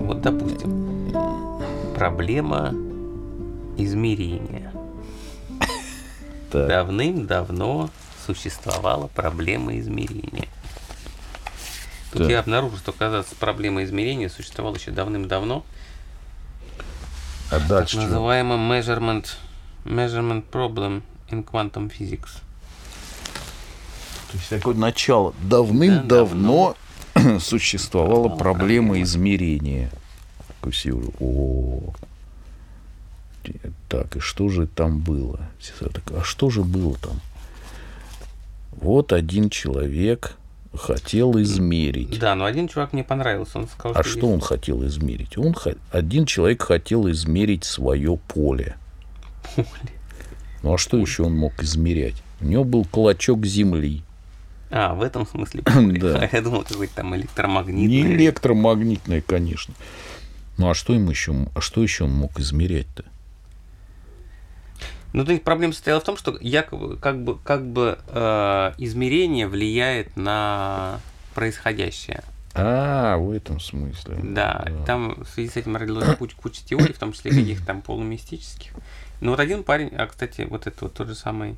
Вот, допустим, проблема Так. Давным-давно существовала проблема измерения. Тут Так. я обнаружил, что, оказывается, проблема измерения существовала еще давным-давно. А Так дальше чего? называемый measurement, measurement problem in quantum physics. То есть такое начало. Давным-давно существовала Давно проблема измерения. Северу, О, так, и что же там было? Такая, а что же было там? Вот один человек хотел измерить. Да, но один чувак мне понравился. Он сказал, А что, что он хотел измерить? Он один человек хотел измерить свое поле. Поле. Ну а что еще он мог измерять? У него был клочок земли. А, в этом смысле. поле. Да. Я думал, какой-то там Не электромагнитный. электромагнитное, конечно. Ну а что ему еще, а что еще он мог измерять-то? Ну, то есть проблема состояла в том, что якобы, как бы, как бы э, измерение влияет на происходящее. А, в этом смысле. Да, там в связи с этим родилась куча, куча теорий, в том числе каких-то там полумистических. Ну вот один парень, а, кстати, вот это вот тот же самый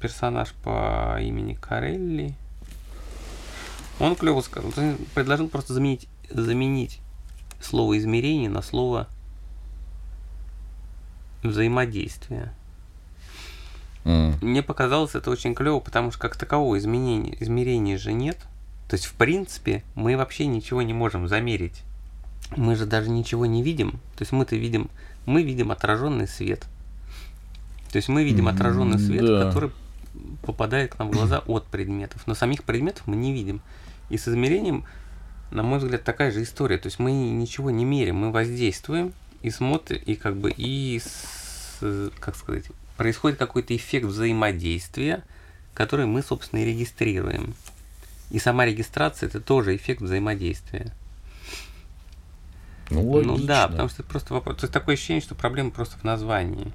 персонаж по имени Карелли, он клево сказал, он предложил просто заменить, заменить слово измерение на слово взаимодействие. М, Мне показалось это очень клево, потому что как такового изменения, измерения же нет. То есть, в принципе, мы вообще ничего не можем замерить. Мы же даже ничего не видим. То есть мы-то видим, мы видим отраженный свет. То есть мы видим отраженный свет, да. который попадает к нам в глаза от предметов. Но самих предметов мы не видим. И с измерением, на мой взгляд, такая же история. То есть мы ничего не меряем, мы воздействуем и смотрим, и как бы и с- как сказать, происходит какой-то эффект взаимодействия, который мы, собственно, и регистрируем. И сама регистрация это тоже эффект взаимодействия. Ну, логично. Ну да, потому что это просто вопрос. То есть такое ощущение, что проблема просто в названии.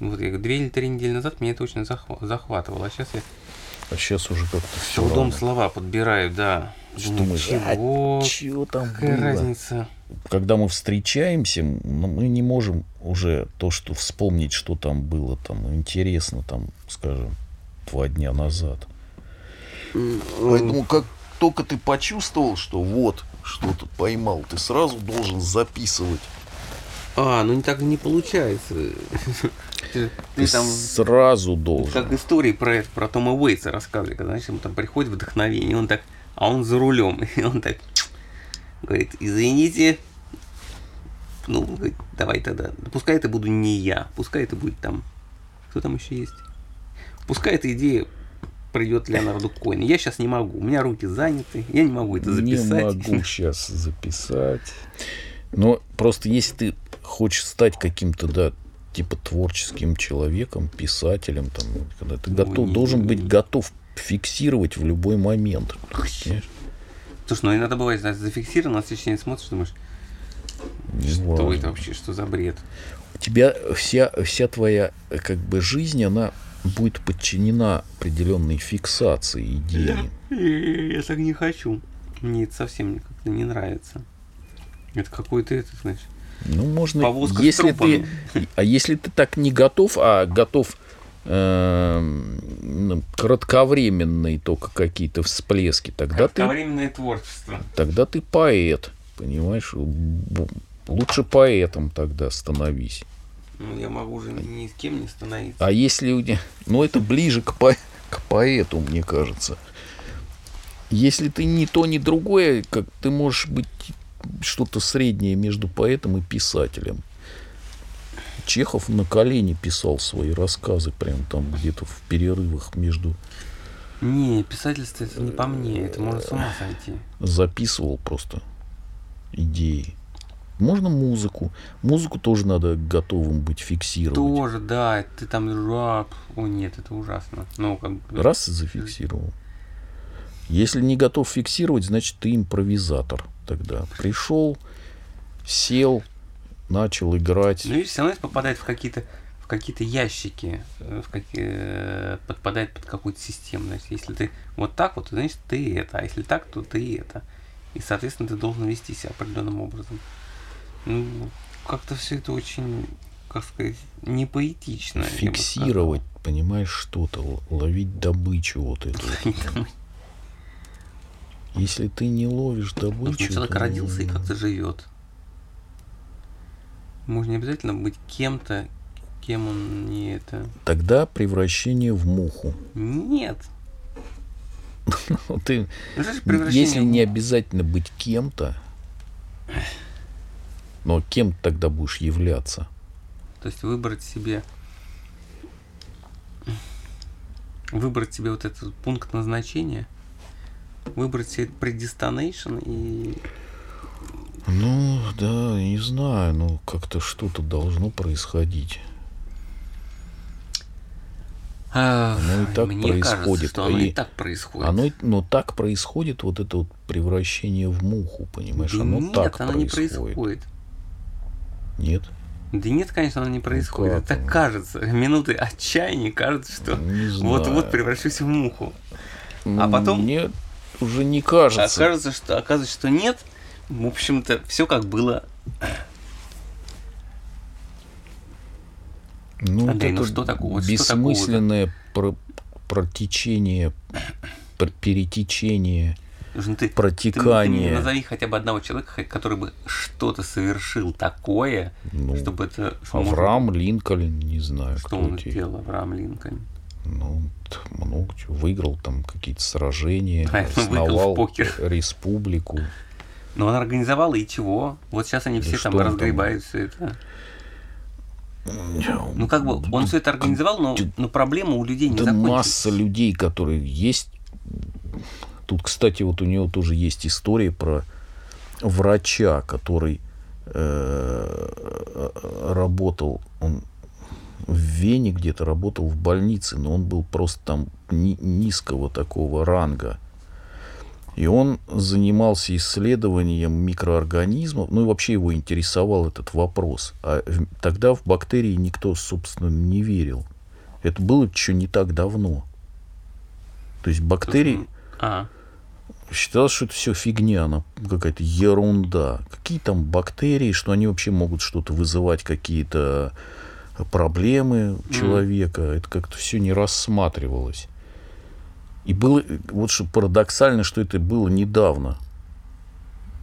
Вот я две или три недели назад меня это очень захва- захватывало, а сейчас я А сейчас уже как-то все трудом слова подбираю, да. Что Думаю, мы- чего? Чего там Какая было? разница? Когда мы встречаемся, мы не можем уже то, что вспомнить, что там было, там интересно, там, скажем, два дня назад. Поэтому как только ты почувствовал, что вот что-то поймал, ты сразу должен записывать. А, ну не так не получается. Ты, Ты там сразу должен. как истории про это, про Тома Уэйтса рассказывали, когда, знаешь, ему там приходит вдохновение, и он так, а он за рулем, и он так говорит, извините, ну, говорит, давай тогда, пускай это буду не я, пускай это будет там, кто там еще есть, пускай эта идея придет Леонарду Коину, я сейчас не могу, у меня руки заняты, я не могу это Не записать. могу сейчас записать. Но просто если ты хочешь стать каким-то, да, типа творческим человеком, писателем, там, когда ты готов, не- должен не- быть готов фиксировать в любой момент. понимаешь? Слушай, ну иногда бывает, зафиксировано, на следующий день смотришь, думаешь, Не что важно. это вообще, что за бред? У тебя вся, вся твоя как бы жизнь, она будет подчинена определенной фиксации идеи. Я так не хочу. Мне это совсем как-то не нравится. Это какой-то это, знаешь. Ну, можно, Повозка если ты, а если ты так не готов, а готов кратковременные только какие-то всплески, тогда ты, Кратковременное творчество. тогда ты поэт, понимаешь? Лучше поэтом тогда становись. Ну, я могу уже ни с кем не становиться. А если, у тебя- ну это ближе к, по- к поэту, мне кажется. Если ты ни то, ни другое, как ты можешь быть что-то среднее между поэтом и писателем. Чехов на колени писал свои рассказы, прям там где-то в перерывах между Не, писательство это не по мне, это можно с ума сойти. записывал просто идеи. Можно музыку. Музыку тоже надо готовым быть фиксировать. Тоже, да, ты там рап. О нет, это ужасно. Ну, как бы... Раз и зафиксировал. Если не готов фиксировать, значит ты импровизатор тогда. Пришел, сел, начал играть. Ну и все равно это попадает в какие-то в какие-то ящики, э, в какие, э, подпадает под какую-то систему. Значит, если ты вот так вот, значит ты это, а если так, то ты это. И, соответственно, ты должен вести себя определенным образом. Ну, как-то все это очень, как сказать, не поэтично. я бы сказал. Фиксировать, понимаешь, что-то, ловить добычу вот эту. Если ты не ловишь добычу, человек родился и как-то живет. Можно не обязательно быть кем-то, кем он не это. тогда превращение в муху. Нет. Ну, Ты, Ну, если не обязательно быть кем-то, но кем ты тогда будешь являться? То есть выбрать себе выбрать себе вот этот пункт назначения, выбрать себе predestination и Ну, да, не знаю, ну как-то что-то должно происходить. Оно и так мне кажется, происходит, что оно и и так происходит. Оно, но так происходит вот это вот превращение в муху, понимаешь? Да оно нет, так оно не происходит. происходит. Нет? Да нет, конечно, оно не происходит. как Это оно? кажется. Минуты отчаяния кажется, что знаю. вот-вот превращусь в муху. Ну, а потом- Мне уже не кажется. Окажется, что оказывается, что нет. В общем-то, все как было. Ну, Андрей, вот ну что такого? Что бессмысленное про- протечение, пр- перетечение, ну ты, ты- ты протекание. мне назови хотя бы одного человека, который бы что-то совершил такое, Ну, чтобы это... что Авраам Линкольн, не знаю, Что кто он эти. сделал, Авраам Линкольн? Ну, много чего. Выиграл там какие-то сражения, в основал покер. республику. Но он организовал и чего? Вот сейчас они все там? разгребают все это. Ну, как бы, он все это организовал, но, но проблема у людей не Да закончилась. масса людей, которые есть. Тут, кстати, вот у него тоже есть история про врача, который э, работал, он в Вене где-то работал в больнице, но он был просто там ни- низкого такого ранга. И он занимался исследованием микроорганизмов, ну и вообще его интересовал этот вопрос. А тогда в бактерии никто, собственно, не верил. Это было еще не так давно. То есть бактерии А, считалось, что это все фигня, она какая-то ерунда. Какие там бактерии, что они вообще могут что-то вызывать, какие-то проблемы у человека. Это как-то все не рассматривалось. И было, вот что парадоксально, что это было недавно.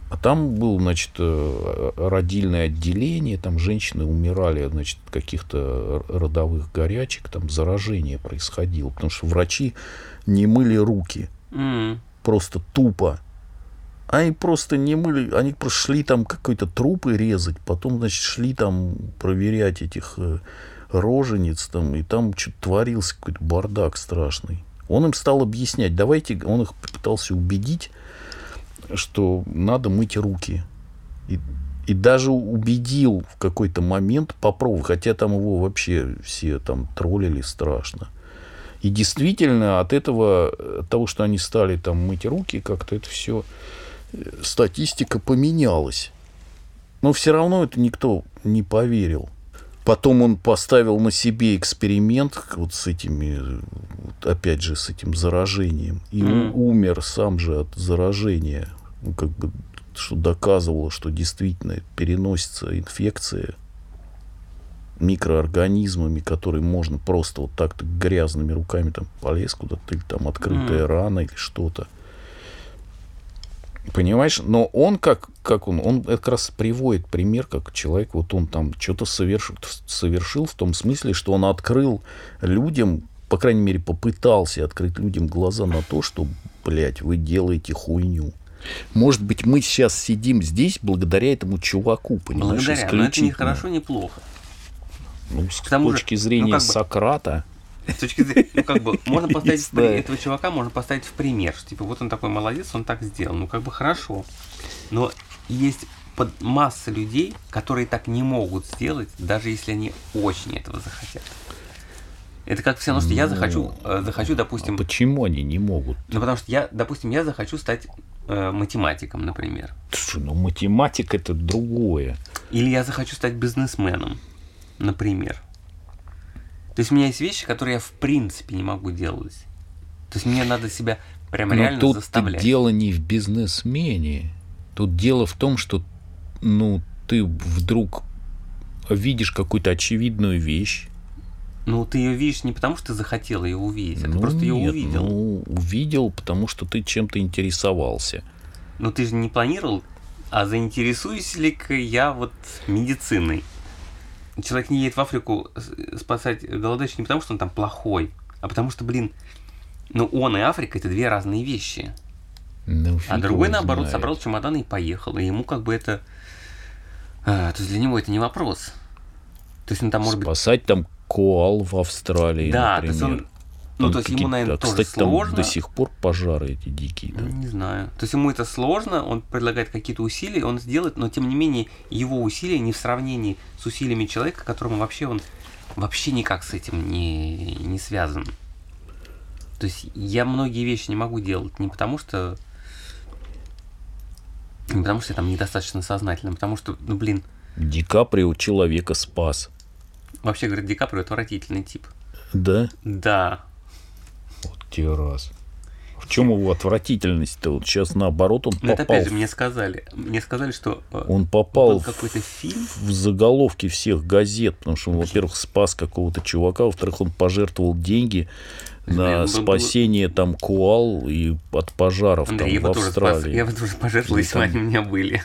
А там было, значит, э, родильное отделение, там женщины умирали, значит, от каких-то родовых горячек, там заражение происходило, потому что врачи не мыли руки м, просто тупо. Они просто не мыли, они просто шли там какой-то трупы резать, потом, значит, шли там проверять этих э, рожениц там, и там что-то творился какой-то бардак страшный. Он им стал объяснять, давайте, он их пытался убедить, что надо мыть руки. И, и даже убедил в какой-то момент попробовать, хотя там его вообще все там троллили страшно. И действительно от этого, от того, что они стали там мыть руки, как-то это все, статистика поменялась. Но все равно это никто не поверил. Потом он поставил на себе эксперимент вот с этими, вот опять же, с этим заражением. И Мгм. умер сам же от заражения. Ну, как бы, что доказывало, что действительно переносится инфекция микроорганизмами, которые можно просто вот так-то грязными руками там полез куда-то, или там открытая Мгм. рана или что-то. Понимаешь? Но он как, как он, он как раз приводит пример, как человек, вот он там что-то совершил, совершил в том смысле, что он открыл людям, по крайней мере, попытался открыть людям глаза на то, что, блядь, вы делаете хуйню. Может быть, мы сейчас сидим здесь благодаря этому чуваку, понимаешь, благодаря. Но это не хорошо, не плохо. Ну, с К тому же, точки ну, зрения как бы- Сократа, С точки зрения, ну, как бы, можно поставить этого чувака, можно поставить в пример, что, типа, вот он такой молодец, он так сделал, ну, как бы, хорошо. Но есть под масса людей, которые так не могут сделать, даже если они очень этого захотят. Это как все равно, что я Ну, захочу, э, захочу, А допустим, почему они не могут? ну потому что я, допустим, я захочу стать э, математиком, например. Слушай, ну математика это другое. Или я захочу стать бизнесменом, например. То есть у меня есть вещи, которые я в принципе не могу делать. То есть мне надо себя прям Но реально тут заставлять. дело не в бизнесмене. Тут дело в том, что ну ты вдруг видишь какую-то очевидную вещь. Ну, ты ее видишь не потому, что ты захотел ее увидеть, а ты ну, просто ее нет, увидел. Ну, увидел, потому что ты чем-то интересовался. Но ты же не планировал, а заинтересуюсь ли-ка я вот медициной? Человек не едет в Африку спасать голодающих не потому, что он там плохой, а потому что, блин, ну он и Африка это две разные вещи. Ну, А другой, наоборот, знает. собрал чемоданы и поехал. И ему как бы это... а, то есть для него это не вопрос. То есть он там может быть... Спасать там коал в Австралии, Да, то например. есть он... Ну, Там то есть ему, наверное, а, тоже кстати, там сложно. до сих пор пожары эти дикие. Там. Не знаю. То есть ему это сложно, он предлагает какие-то усилия, он сделает, но тем не менее его усилия не в сравнении с усилиями человека, которому вообще он вообще никак с этим не, не связан. То есть я многие вещи не могу делать не потому что не потому что я там недостаточно сознательно, а потому что, ну блин, Ди Каприо человека спас. вообще, говорят, Ди Каприо отвратительный тип. Да? Да. Те раз. В чем его отвратительность-то? Вот сейчас наоборот он Но Ну, это попал, опять же мне сказали. Мне сказали, что э, он попал был в, какой-то фильм. в заголовки всех газет, потому что он, во-первых, спас какого-то чувака, во-вторых, он пожертвовал деньги Блин, на ну, спасение там коал и от пожаров Андрей, я там бы в тоже спас, Австралии. я бы тоже пожертвовал, если бы там- они у меня были.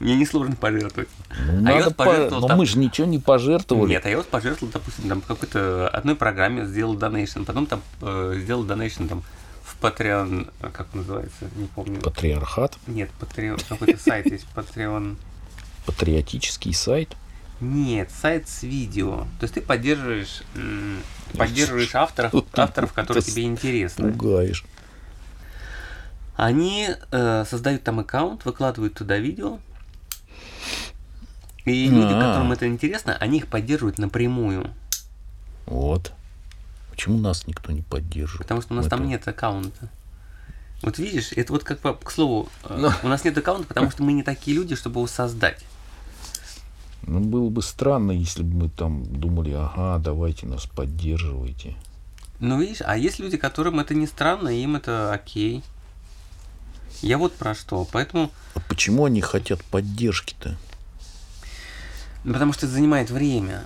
Мне несложно пожертвовать. Ну, А я вот по- пожертвовал Но там- мы же ничего не пожертвовали. Нет, а я вот пожертвовал, допустим, там какой-то одной программе сделал донейшн, потом там э, сделал донейшн там в Patreon, э, как он называется, не помню. Патриархат, Нет, Patreon, какой-то сайт есть, Patreon. патриотический сайт. Нет, сайт с видео. То есть ты поддерживаешь, поддерживаешь авторов, авторов, которые тебе интересны. Пугаешь. Они э, создают там аккаунт, выкладывают туда видео. И люди, А. которым это интересно, они их поддерживают напрямую. Вот. Почему нас никто не поддерживает? Потому что у нас в там этом? нет аккаунта. Вот видишь, это вот как по- к слову, э, Ну. у нас нет аккаунта, потому что мы не такие люди, чтобы его создать. Ну, было бы странно, если бы мы там думали, ага, давайте нас поддерживайте. Ну видишь, а есть люди, которым это не странно, им это окей. Я вот про что. Поэтому, А почему они хотят поддержки-то? ну, потому что это занимает время.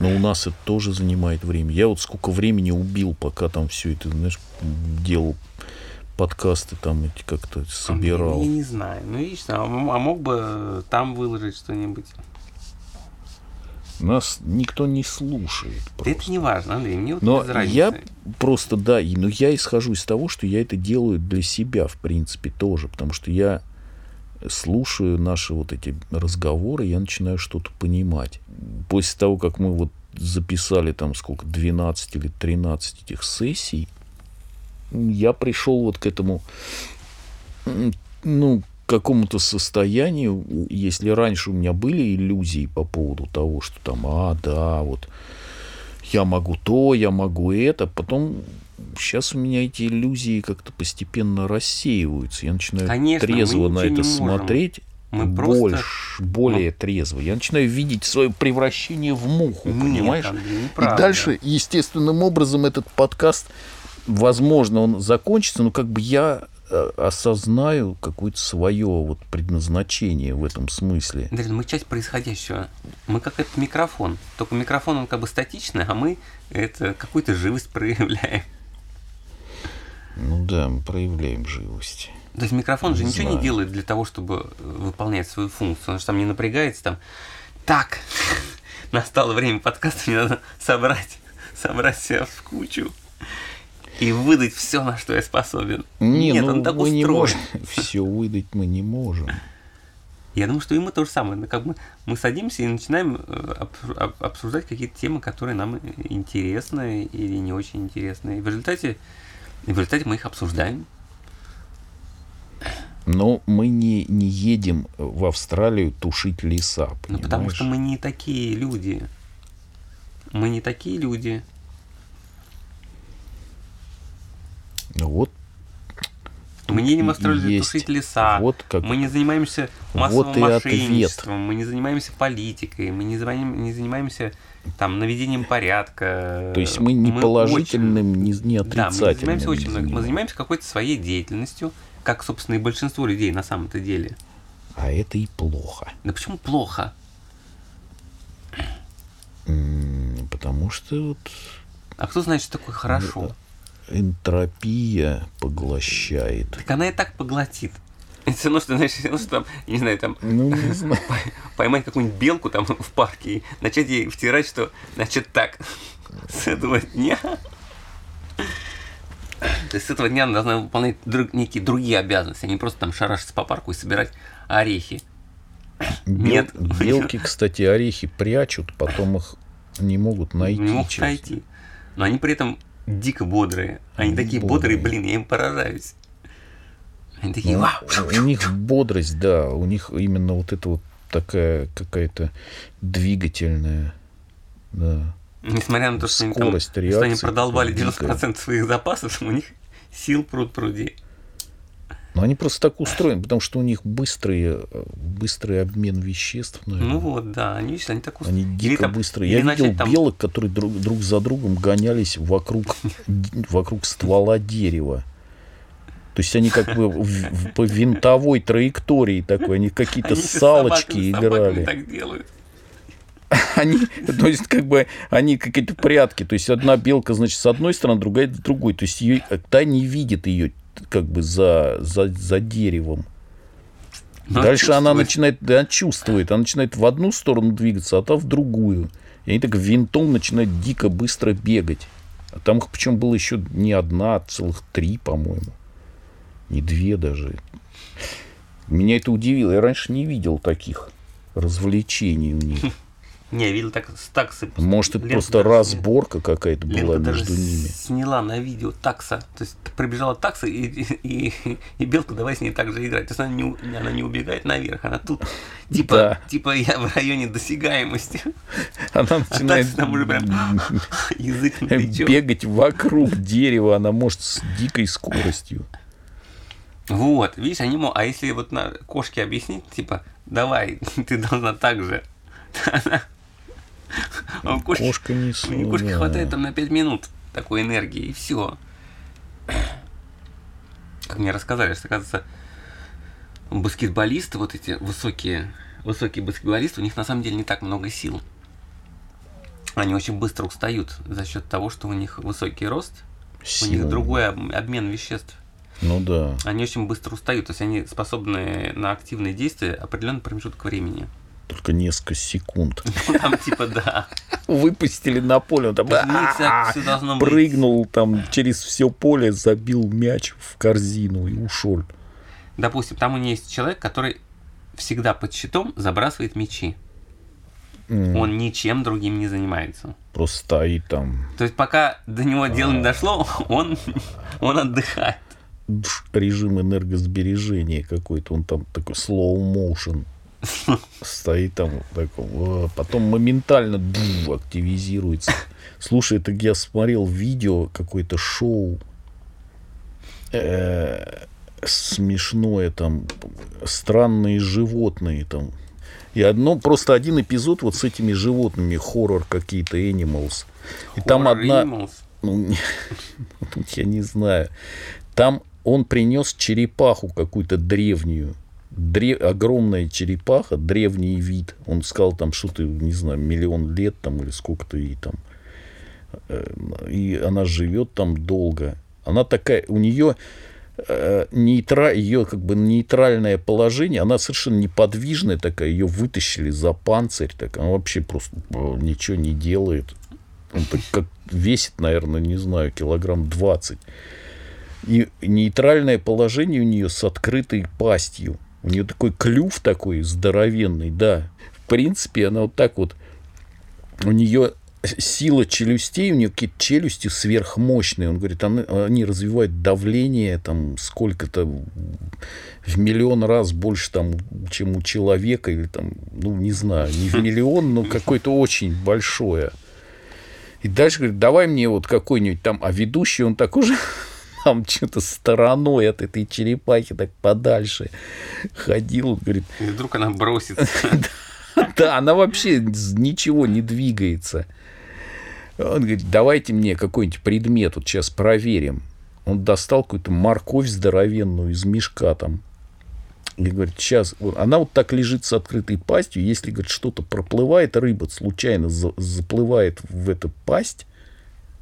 Но у нас это тоже занимает время. Я вот сколько времени убил, пока там все это, знаешь, делал подкасты там эти как-то собирал. Я не знаю. Ну видишь, а, а мог бы там выложить что-нибудь. Нас никто не слушает. Просто. это не важно, Андрей, мне вот Но я просто, да, и, но я исхожу из того, что я это делаю для себя, в принципе, тоже, потому что я слушаю наши вот эти разговоры, я начинаю что-то понимать. После того, как мы вот записали там сколько, 12 или 13 этих сессий, я пришел вот к этому, ну, какому-то состоянию, если раньше у меня были иллюзии по поводу того, что там, а, да, вот я могу то, я могу это, потом сейчас у меня эти иллюзии как-то постепенно рассеиваются. Я начинаю Конечно, трезво на это смотреть. Мы просто- больше, более трезво. Я начинаю видеть свое превращение в муху, Нет, понимаешь? И дальше, естественным образом, этот подкаст, возможно, он закончится, но как бы я осознаю какое-то свое вот предназначение в этом смысле. Андрей, ну мы часть происходящего. Мы как этот микрофон. Только микрофон, он как бы статичный, а мы это какую-то живость проявляем. Ну да, мы проявляем живость. То есть микрофон же Не ничего не знаю. делает для того, чтобы выполнять свою функцию. Он же там не напрягается там. Так, настало время подкаста, мне надо собрать, собрать себя в кучу и выдать все, на что я способен. Не, Нет, ну он так мы не устроен. можем. Все выдать мы не можем. Я думаю, что и мы то же самое. Как бы мы садимся и начинаем э, об- об- обсуждать какие-то темы, которые нам интересны или не очень интересны. И в результате, в результате мы их обсуждаем. Но мы не, не едем в Австралию тушить леса. Ну, потому что мы не такие люди. Мы не такие люди. Ну Вот Мы не едем в тушить леса. Вот как- Мы не занимаемся Вот массовым ответ. мошенничеством. Мы не занимаемся политикой. Мы не, занимаем- не занимаемся там наведением порядка. То есть мы не положительным, очень- не, не Да, мы отрицательным. не занимаемся очень много. Мы занимаемся. какой-то своей деятельностью, как, собственно, и большинство людей на самом-то деле. А это и плохо. Да почему плохо? Потому что вот А кто знает, что такое хорошо? Энтропия поглощает. Так она и так поглотит. Это равно, что, знаешь, равно, что там, не знаю, там Ну, не знаю. поймать какую-нибудь белку там в парке и начать ей втирать, что, значит, так, с этого дня... То есть с этого дня она должна выполнять друг- некие другие обязанности, а не просто там шарашиться по парку и собирать орехи. Бел- Нет. Белки, кстати, орехи прячут, потом их не могут найти. не могут найти. Но они при этом дико бодрые. Они Они такие бодрые, бодрые. блин, я им поражаюсь. Они такие, Ну, вау, у них бодрость, да, у них именно вот это вот такая какая-то двигательная, да. Несмотря на то, что они, там, Скорость что они реакции продолбали дикая. 90% своих запасов, у них сил пруд пруди. Но они просто так устроены, потому что у них быстрый, э, быстрый обмен веществ, наверное. Ну вот, да, они, они так устроены. Они Или дико там- быстрые. или Я видел там- белок, которые друг, друг за другом гонялись вокруг, вокруг ствола дерева. То есть они как бы в- в- по винтовой траектории такой, они какие-то салочки собаками- с собаками играли. так делают. Они, то есть, как бы, они какие-то прятки. То есть, одна белка, значит, с одной стороны, другая с другой. То есть, ее, та не видит ее, как бы, за, за, за деревом. Но Дальше она чувствует. начинает, да, чувствует, она начинает в одну сторону двигаться, а та в другую. И они так винтом начинают дико быстро бегать. А там их причем было еще не одна, а целых три, по-моему. Не две даже. Меня это удивило. Я раньше не видел таких развлечений у них. Не, видел так таксы. Может, это Лента просто даже разборка какая-то была Лента даже между ними. сняла на видео такса. То есть прибежала такса, и, и, и белка давай с ней так же играть. То есть она не, она не убегает наверх, она тут типа, Да. типа я в районе досягаемости. Она А начинает такса там уже прям язык на плечо. бегать вокруг дерева, она может с дикой скоростью. Вот, видишь, они мо- А если вот на кошке объяснить, типа, давай, ты должна так же. А у кошки, Кошка не у кошки да. хватает там на 5 минут такой энергии, и все. Как мне рассказали, что, оказывается, баскетболисты, вот эти высокие, высокие баскетболисты, у них на самом деле не так много сил. Они очень быстро устают за счет того, что у них высокий рост, у них Сила. другой об- обмен веществ. Ну да. Они очень быстро устают, то есть они способны на активные действия определенный промежуток времени. Только несколько секунд. Там типа да. Выпустили на поле, он там прыгнул там через все поле, забил мяч в корзину и ушел. Допустим, там у нее есть человек, который всегда под щитом забрасывает мячи. М, Он ничем другим не занимается. Просто стоит там. То есть пока до него дело не дошло, он, он отдыхает. Режим энергосбережения какой-то. Он там такой slow motion. Стоит там такой, о, потом моментально бу, активизируется. Слушай, это я смотрел видео, какое-то шоу э, смешное там, странные животные там. И одно, просто один эпизод вот с этими животными, хоррор какие-то, animals. И там Horror одна, Animals. ну, я не знаю. Там он принес черепаху какую-то древнюю. Дре- огромная черепаха, древний вид. Он сказал там что-то, не знаю, миллион лет там или сколько-то ей там. Э, И она живет там долго. Она такая, у нее нейтра, ее как бы нейтральное положение, она совершенно неподвижная такая, ее вытащили за панцирь, так она вообще просто э, ничего не делает. Он так как весит, наверное, не знаю, килограмм 20. И нейтральное положение у нее с открытой пастью. У нее такой клюв такой здоровенный, да. В принципе, она вот так вот, у нее сила челюстей, у нее какие-то челюсти сверхмощные. Он говорит, они, развивают давление там сколько-то в миллион раз больше, там, чем у человека, или там, ну, не знаю, не в миллион, но какое-то очень большое. И дальше говорит, давай мне вот какой-нибудь там, а ведущий, он так уже там что-то стороной от этой черепахи так подальше ходил, говорит. И вдруг она бросится. Да, она вообще ничего не двигается. Он говорит, давайте мне какой-нибудь предмет, вот сейчас проверим. Он достал какую-то морковь здоровенную из мешка там. И говорит, сейчас, она вот так лежит с открытой пастью, если, говорит, что-то проплывает, рыба случайно за, заплывает в эту пасть,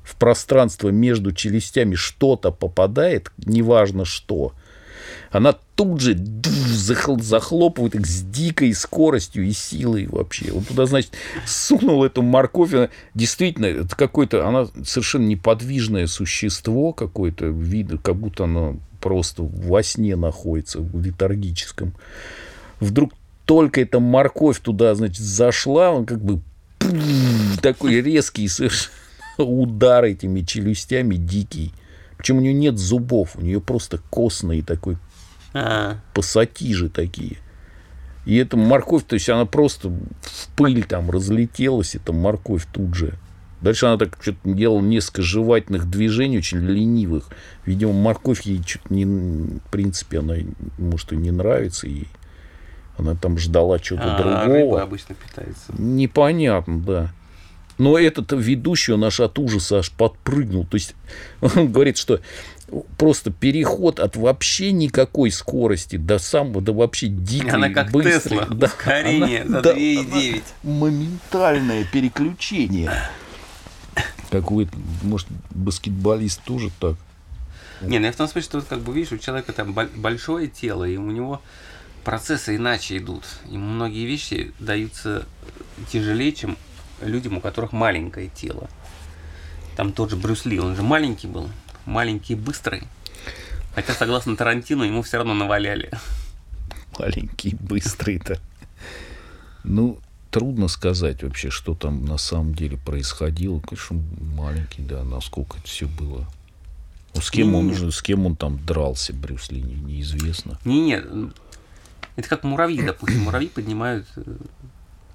в пространство между челюстями что-то попадает, неважно что, она тут же захлопывает их с дикой скоростью и силой вообще. Вот туда, значит, сунул эту морковь. Она, действительно, это какое-то, она совершенно неподвижное существо какое-то, видно, как будто оно просто во сне находится, в летаргическом. Вдруг только эта морковь туда, значит, зашла, он как бы такой резкий совершенно удар этими челюстями дикий. Причем у нее нет зубов, у нее просто костные такой а. пассатижи такие. И эта морковь, то есть она просто в пыль там разлетелась, эта морковь тут же. Дальше она так что-то делала несколько жевательных движений, очень ленивых. Видимо, морковь ей что-то не... В принципе, она, может, и не нравится ей. Она там ждала чего-то а, другого. Рыба обычно питается. Непонятно, да. Но этот ведущий, он аж от ужаса аж подпрыгнул. То есть он говорит, что просто переход от вообще никакой скорости до самого, до вообще дикой, Она как быстрой, Тесла, да, ускорение она, за 2,9. Да, моментальное переключение. Какой-то, может, баскетболист тоже так. Не, ну я в том смысле, что вот, как бы видишь, у человека там большое тело, и у него процессы иначе идут. Ему многие вещи даются тяжелее, чем людям, у которых маленькое тело. Там тот же Брюс Ли, он же маленький был, маленький и быстрый. Хотя, согласно Тарантино, ему все равно наваляли. Маленький, быстрый-то. Ну, трудно сказать вообще, что там на самом деле происходило. Конечно, маленький, да, насколько это все было. Ну, с кем, он, уже, с кем он там дрался, Брюс Ли, не, неизвестно. Не, нет, это как муравьи, допустим. Муравьи поднимают э,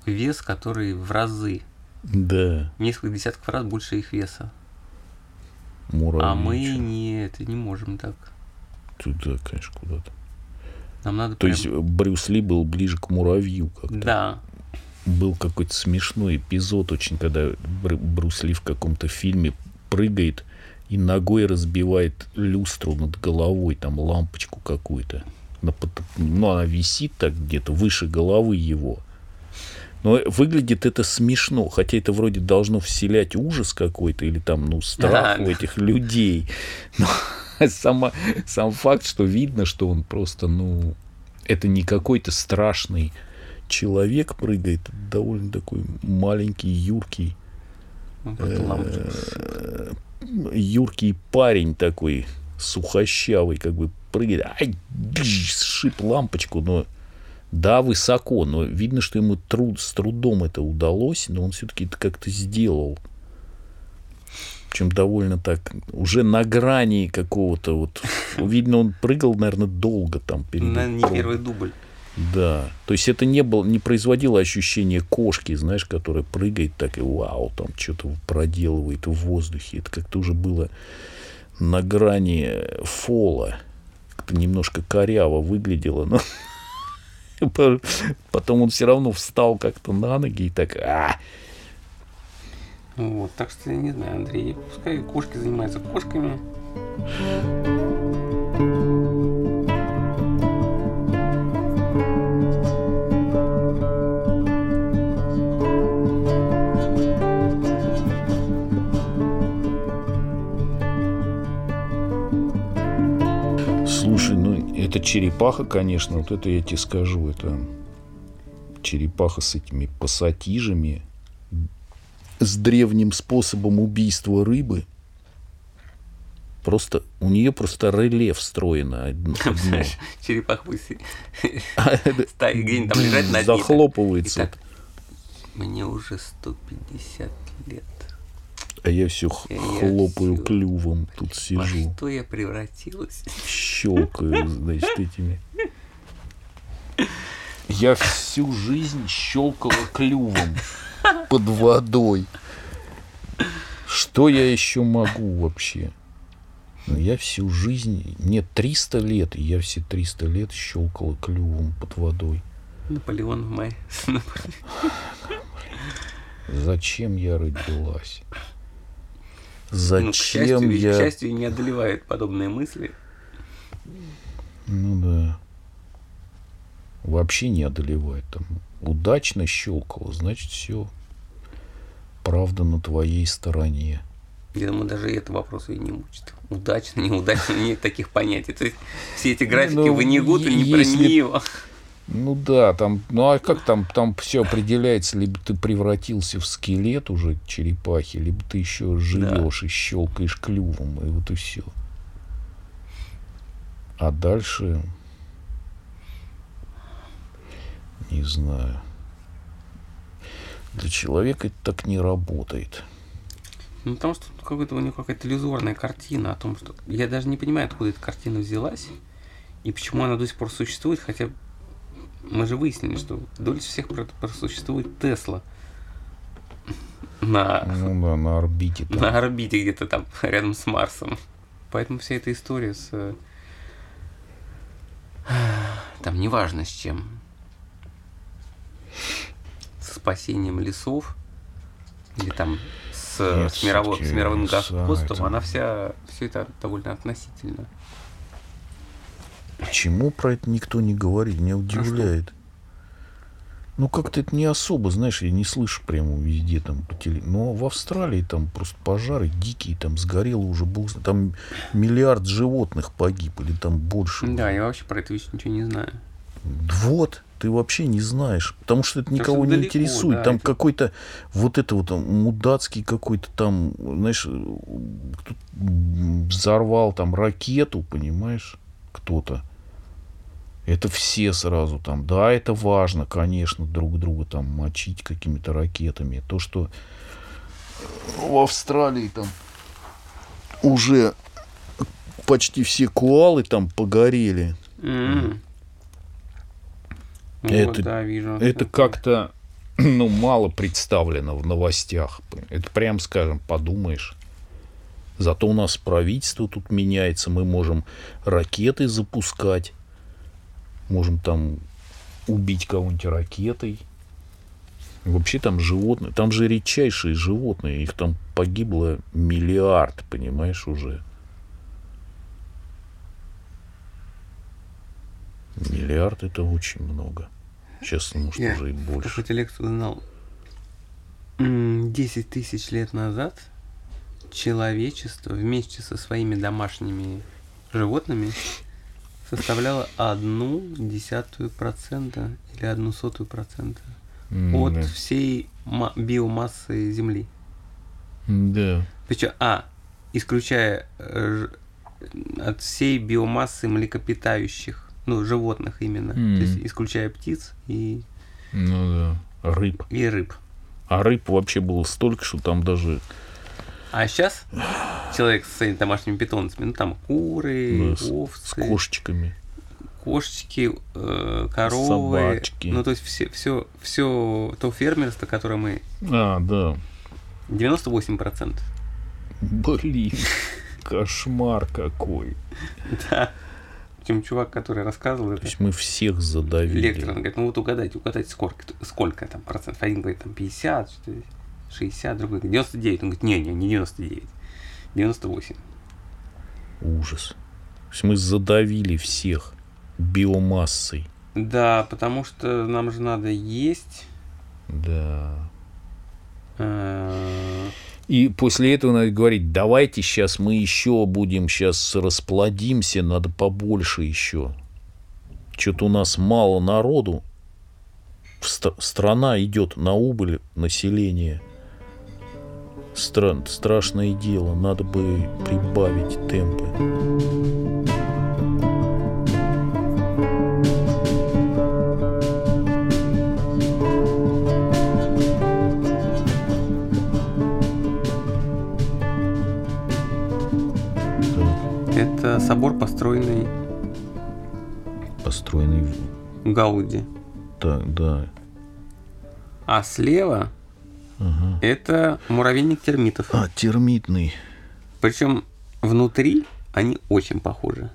вес, который в разы. Да. Несколько десятков раз больше их веса. Муравьи. А мы нет, не можем так. Туда, конечно, куда-то. Нам надо То прям... есть Брюс Ли был ближе к муравью как-то. Да. Был какой-то смешной эпизод очень, когда Брюс Ли в каком-то фильме прыгает и ногой разбивает люстру над головой, там лампочку какую-то. Ну, она висит так где-то выше головы его. Но выглядит это смешно, хотя это вроде должно вселять ужас какой-то или там, ну, страх да. у этих людей. Но сама, сам факт, что видно, что он просто, ну, это не какой-то страшный человек прыгает, довольно такой маленький, юркий, э, юркий парень такой, сухощавый, как бы прыгает, ай, сшиб лампочку, но да, высоко, но видно, что ему труд, с трудом это удалось, но он все-таки это как-то сделал. Причем довольно так, уже на грани какого-то вот. Видно, он прыгал, наверное, долго там. Перед наверное, не первый дубль. Да. То есть это не было, не производило ощущение кошки, знаешь, которая прыгает так и вау, там что-то проделывает в воздухе. Это как-то уже было на грани фола. Как-то немножко коряво выглядело, но Потом он все равно встал как-то на ноги и так... А! Вот, так что я не знаю, Андрей, пускай кошки занимаются кошками. Черепаха, конечно, вот это я тебе скажу, это черепаха с этими пассатижами, с древним способом убийства рыбы. Просто у нее просто реле встроено одно. Черепаха будет где-нибудь там лежать на Захлопывается. Мне уже 150 лет. А я все Я хлопаю всё- клювом, тут Во сижу, что я превратилась? щелкаю, значит, этими. Я всю жизнь щелкала клювом под водой. Что я еще могу вообще? Ну, я всю жизнь, мне 300 лет, и я все 300 лет щелкала клювом под водой. Наполеон в мае. Зачем я родилась? Ну, к счастью, Зачем ведь, к я... счастью, не одолевают подобные мысли. Ну да. Вообще не одолевает там. Удачно щелкало, значит все. Правда на твоей стороне. Я думаю, даже это вопрос ее не мучит. Удачно, неудачно, нет таких понятий. То есть все эти графики ну, в Инигуту не про если- нее. Ну да, там, ну а как там, там все определяется, либо ты превратился в скелет уже черепахи, либо ты еще живешь и щелкаешь клювом, и вот и все. А дальше, не знаю. Для человека это так не работает. Ну, потому что какой-то у нее какая-то иллюзорная картина о том, что... Я даже не понимаю, откуда эта картина взялась и почему она до сих пор существует, хотя мы же выяснили, что дольше всех про- просуществует Тесла на, Ну да, на орбите там. на орбите где-то там рядом с Марсом. Поэтому вся эта история с... Там неважно с чем. С спасением лесов или там с, Нет, с, всё-таки с мировым это- она вся, все это довольно относительно. Почему про это никто не говорит? Меня удивляет. Ну, как-то это не особо, знаешь, я не слышу прямо везде там по теле. Но в Австралии там просто пожары дикие, там сгорело уже бог знает. Там миллиард животных погиб, или там больше. Да, я вообще про эту вещь ничего не знаю. Вот, ты вообще не знаешь, потому что это Потому никого что не далеко, интересует. да, там это- какой-то вот это вот там, мудацкий какой-то там, знаешь, взорвал там ракету, понимаешь, кто-то. Это все сразу там, да, это важно, конечно, друг друга там мочить какими-то ракетами. То, что в Австралии там уже почти все куалы там погорели. Вот, Это- да, вижу. Это как-то, ну, мало представлено в новостях. Это прям, скажем, подумаешь. Зато у нас правительство тут меняется, мы можем ракеты запускать, можем там убить кого-нибудь ракетой. Вообще там животные, там же редчайшие животные, их там погибло миллиард, понимаешь, уже. Миллиард это очень много. Сейчас, может, Я уже и больше. какую-то лекцию знал. М, 10 тысяч лет назад человечество вместе со своими домашними животными составляло одну десятую процента или одну сотую процента от да. всей ма- биомассы Земли. Да. Причем, а, исключая э, от всей биомассы млекопитающих, ну, животных именно, то есть исключая птиц и, Ну да. Рыб. и рыб. А рыб вообще было столько, что там даже А сейчас человек со своими домашними питомцами, ну там куры, Да, с- с овцы, кошечками. кошечки, э, коровы, Собачки. ну то есть все, все, все то фермерство, которое мы А, да. 98%. Блин, кошмар какой. Да. Причем чувак, который рассказывал То есть мы всех задавили. лектор, он говорит, ну вот угадайте, угадайте, сколько, сколько там процентов. Один говорит, там 50, что ли, 60, другой говорит, 99. Он говорит, не-не, не 99, 98. Ужас. То есть мы задавили всех биомассой. Да, потому что нам же надо есть. Да. И после этого надо говорить, давайте сейчас мы еще будем, сейчас расплодимся, надо побольше еще. Что-то у нас мало народу. Ст- страна идет на убыль населения. Стран, страшное дело, надо бы прибавить темпы. Это собор, построенный... Построенный в... Гауди. Так, да. А слева Ага. это муравейник термитов. А, термитный. Причем внутри они очень похожи.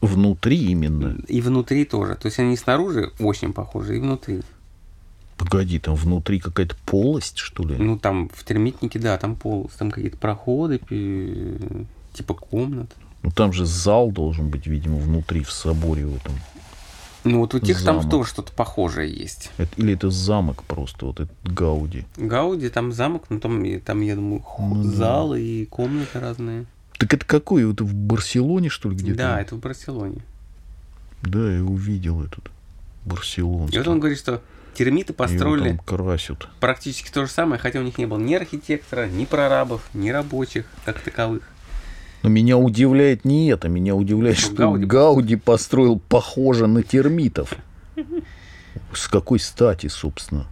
Внутри именно. И внутри тоже. То есть они снаружи очень похожи, и внутри. Погоди, там внутри какая-то полость, что ли? Ну, там в термитнике, да, там пол, там какие-то проходы, типа комнат. Ну там же зал должен быть, видимо, внутри в соборе в этом. Ну, вот у тех там Замок. тоже что-то похожее есть. Это- или это замок просто, вот этот Гауди. Гауди, там замок, ну, там, там я думаю, Ну да. залы и комнаты разные. Так это какой? Вот в Барселоне, что ли, где-то? Да, это в Барселоне. Да, я увидел этот. Барселонский. И вот он говорит, что термиты построили там красят. практически то же самое, хотя у них не было ни архитектора, ни прорабов, ни рабочих, как таковых. Но меня удивляет не это, меня удивляет, Что Гауди- Гауди... построил похоже на термитов. С какой стати, собственно?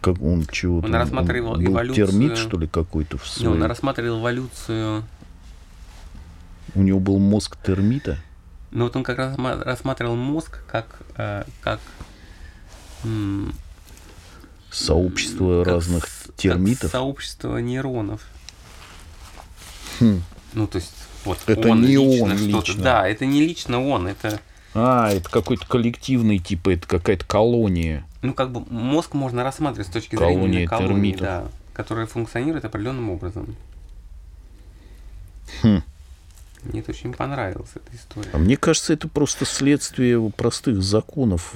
Как он чего Он рассматривал был эволюцию. термит, что ли, какой-то в своей... он рассматривал эволюцию. У него был мозг термита? Ну вот он как раз ма- рассматривал мозг как, э, как, м, Сообщество как разных с- как термитов? сообщество нейронов. Хм. Ну, то есть, вот Это он не лично он что-то. лично. Да, это не лично он, это, А, это какой-то коллективный, типа, это какая-то колония. ну, как бы мозг можно рассматривать с точки Колония зрения колонии, термитов. да, которая функционирует определенным образом. Хм. Мне это очень понравилась эта история. А мне кажется, это просто следствие простых законов,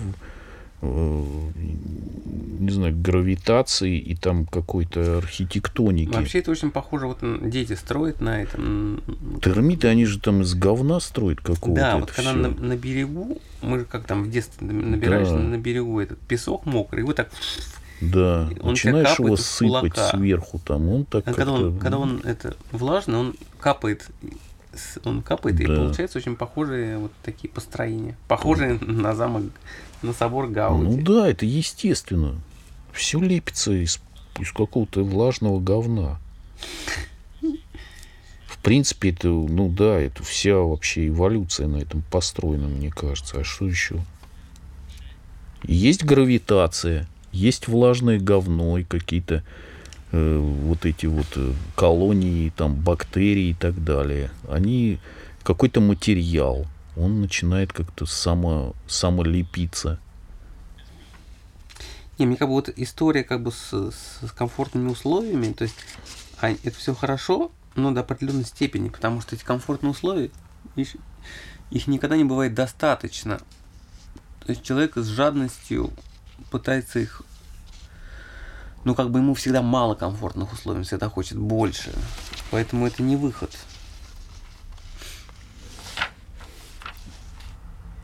не знаю, гравитации и там какой-то архитектоники. Вообще это очень похоже, вот дети строят на этом. Термиты, они же там из говна строят какого-то. Да, вот когда на, на берегу, мы же как там в детстве набираешь Да. на берегу этот песок мокрый, и вот так, Да, он начинаешь его сыпать кулака. сверху там, он так а когда он, когда он это влажный, он капает, он капает, и Да. получается очень похожие вот такие построения, похожие на замок, на собор Гауди. Ну да, это естественно. Все лепится из, из какого-то влажного говна. В принципе, это, ну да, это вся вообще эволюция на этом построена, мне кажется. А что еще? Есть гравитация, есть влажное говно и какие-то э, вот эти вот э, колонии, там, бактерии и так далее. Они какой-то материал, он начинает как-то само, самолепиться. Не, мне как бы вот история как бы с, с комфортными условиями, то есть а, это все хорошо, но до определенной степени, потому что эти комфортные условия, их, их никогда не бывает достаточно. То есть человек с жадностью пытается их, ну как бы ему всегда мало комфортных условий, он всегда хочет больше, поэтому это не выход.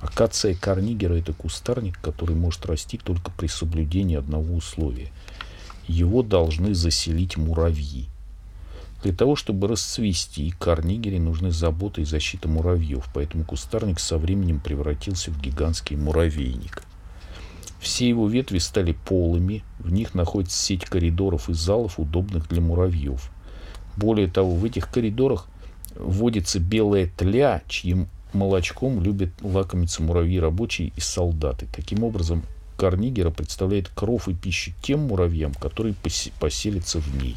Акация карнигера – это кустарник, который может расти только при соблюдении одного условия. Его должны заселить муравьи. Для того, чтобы расцвести, карнигере нужны забота и защита муравьев, поэтому кустарник со временем превратился в гигантский муравейник. Все его ветви стали полыми, в них находится сеть коридоров и залов, удобных для муравьев. Более того, в этих коридорах водится белая тля, чьим молочком любят лакомиться муравьи рабочие и солдаты. Таким образом, карнигера представляет кров и пищу тем муравьям, которые посе- поселятся в ней.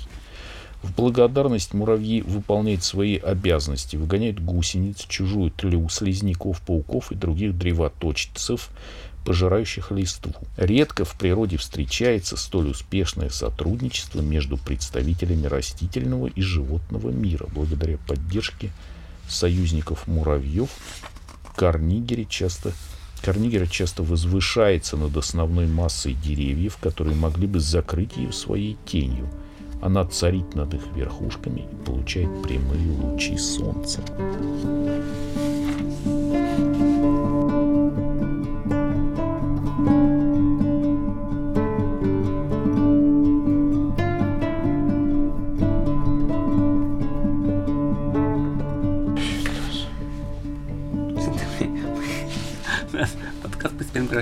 В благодарность муравьи выполняют свои обязанности, выгоняют гусениц, чужую тлю, слизняков, пауков и других древоточцев, пожирающих листву. Редко в природе встречается столь успешное сотрудничество между представителями растительного и животного мира. Благодаря поддержке союзников муравьев карнигере часто Карнигера часто возвышается над основной массой деревьев, которые могли бы закрыть ее своей тенью. Она царит над их верхушками и получает прямые лучи солнца.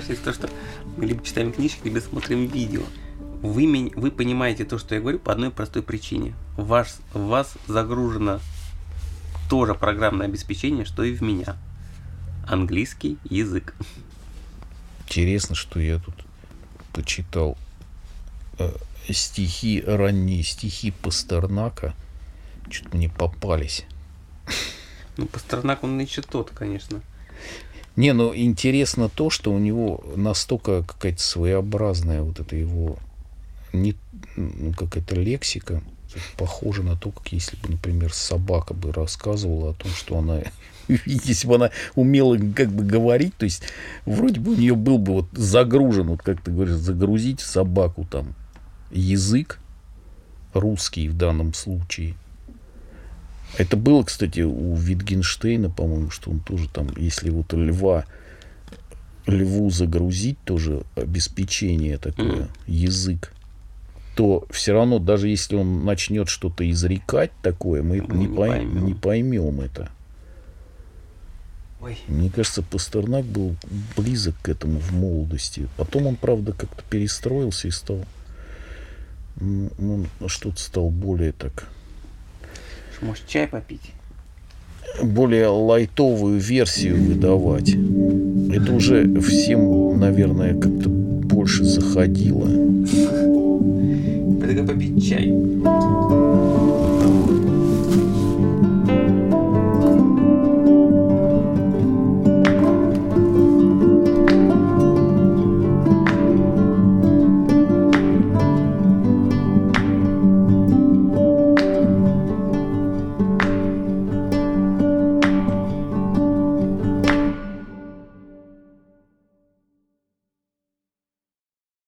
Превращается в то, что мы либо читаем книжки, либо смотрим видео. Вы, мен- вы понимаете то, что я говорю, по одной простой причине. Ваш, в вас загружено тоже программное обеспечение, что и в меня. Английский язык. Интересно, что я тут почитал э, стихи, ранние стихи Пастернака. Что-то мне попались. Ну, Пастернак, он еще тот, конечно. Не, ну интересно то, что у него настолько какая-то своеобразная вот эта его не, ну, какая-то лексика, похожа на то, как если бы, например, собака бы рассказывала о том, что она, если бы она умела как бы говорить, то есть вроде бы у нее был бы вот загружен, вот как ты говоришь, загрузить собаку там язык русский в данном случае – это было, кстати, у Витгенштейна, по-моему, что он тоже там, если вот льва, льву загрузить тоже обеспечение такое, mm. язык, то все равно, даже если он начнет что-то изрекать такое, мы, мы не, не, пойм, поймем. не поймем это. Ой. Мне кажется, Пастернак был близок к этому в молодости. Потом он, правда, как-то перестроился и стал... Ну, что-то стал более так может, чай попить? Более лайтовую версию выдавать. Это уже всем, наверное, как-то больше заходило. Предлагаю попить чай.